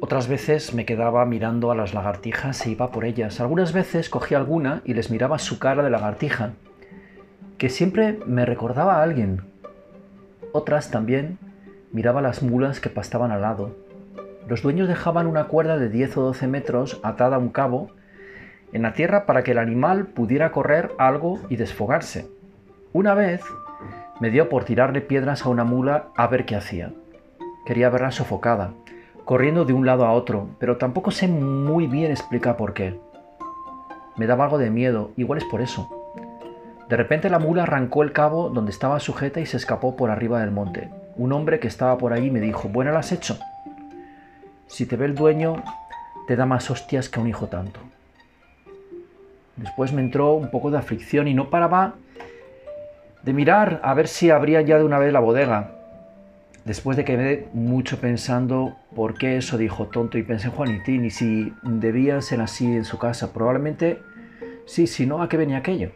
Otras veces me quedaba mirando a las lagartijas e iba por ellas. Algunas veces cogía alguna y les miraba su cara de lagartija, que siempre me recordaba a alguien. Otras también miraba las mulas que pastaban al lado. Los dueños dejaban una cuerda de 10 o 12 metros atada a un cabo en la tierra para que el animal pudiera correr algo y desfogarse. Una vez me dio por tirarle piedras a una mula a ver qué hacía. Quería verla sofocada corriendo de un lado a otro, pero tampoco sé muy bien explicar por qué. Me daba algo de miedo, igual es por eso. De repente la mula arrancó el cabo donde estaba sujeta y se escapó por arriba del monte. Un hombre que estaba por allí me dijo, bueno, lo has hecho. Si te ve el dueño, te da más hostias que un hijo tanto. Después me entró un poco de aflicción y no paraba de mirar a ver si abría ya de una vez la bodega. Después de que me mucho pensando por qué eso dijo tonto y pensé en Juanitín y si debía ser así en su casa, probablemente sí, si no, ¿a qué venía aquello?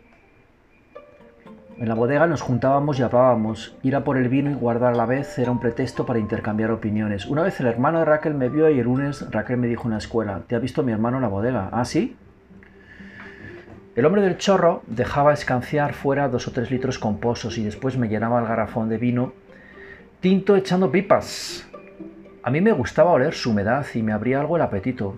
En la bodega nos juntábamos y hablábamos. Ir a por el vino y guardar a la vez era un pretexto para intercambiar opiniones. Una vez el hermano de Raquel me vio y el lunes Raquel me dijo en la escuela, ¿te ha visto mi hermano en la bodega? ¿Ah, sí? El hombre del chorro dejaba escanciar fuera dos o tres litros con pozos y después me llenaba el garrafón de vino tinto echando pipas. A mí me gustaba oler su humedad y me abría algo el apetito.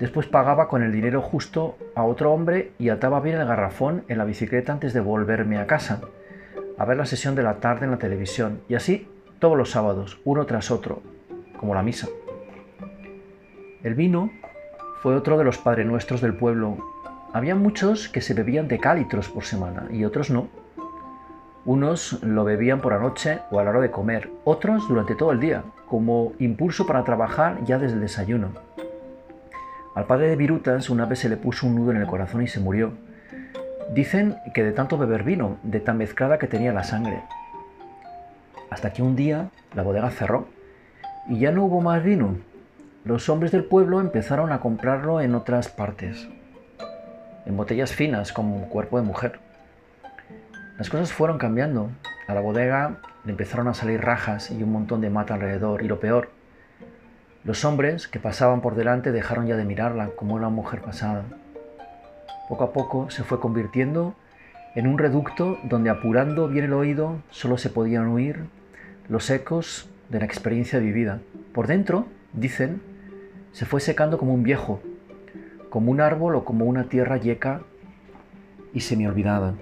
Después pagaba con el dinero justo a otro hombre y ataba bien el garrafón en la bicicleta antes de volverme a casa, a ver la sesión de la tarde en la televisión, y así todos los sábados, uno tras otro, como la misa. El vino fue otro de los Padre Nuestros del pueblo. Había muchos que se bebían de calitros por semana y otros no. Unos lo bebían por la noche o a la hora de comer, otros durante todo el día, como impulso para trabajar ya desde el desayuno. Al padre de Virutas una vez se le puso un nudo en el corazón y se murió. Dicen que de tanto beber vino, de tan mezclada que tenía la sangre. Hasta que un día la bodega cerró y ya no hubo más vino. Los hombres del pueblo empezaron a comprarlo en otras partes, en botellas finas como cuerpo de mujer. Las cosas fueron cambiando. A la bodega le empezaron a salir rajas y un montón de mata alrededor. Y lo peor, los hombres que pasaban por delante dejaron ya de mirarla como una mujer pasada. Poco a poco se fue convirtiendo en un reducto donde apurando bien el oído solo se podían oír los ecos de la experiencia vivida. Por dentro, dicen, se fue secando como un viejo, como un árbol o como una tierra yeca y semi olvidada.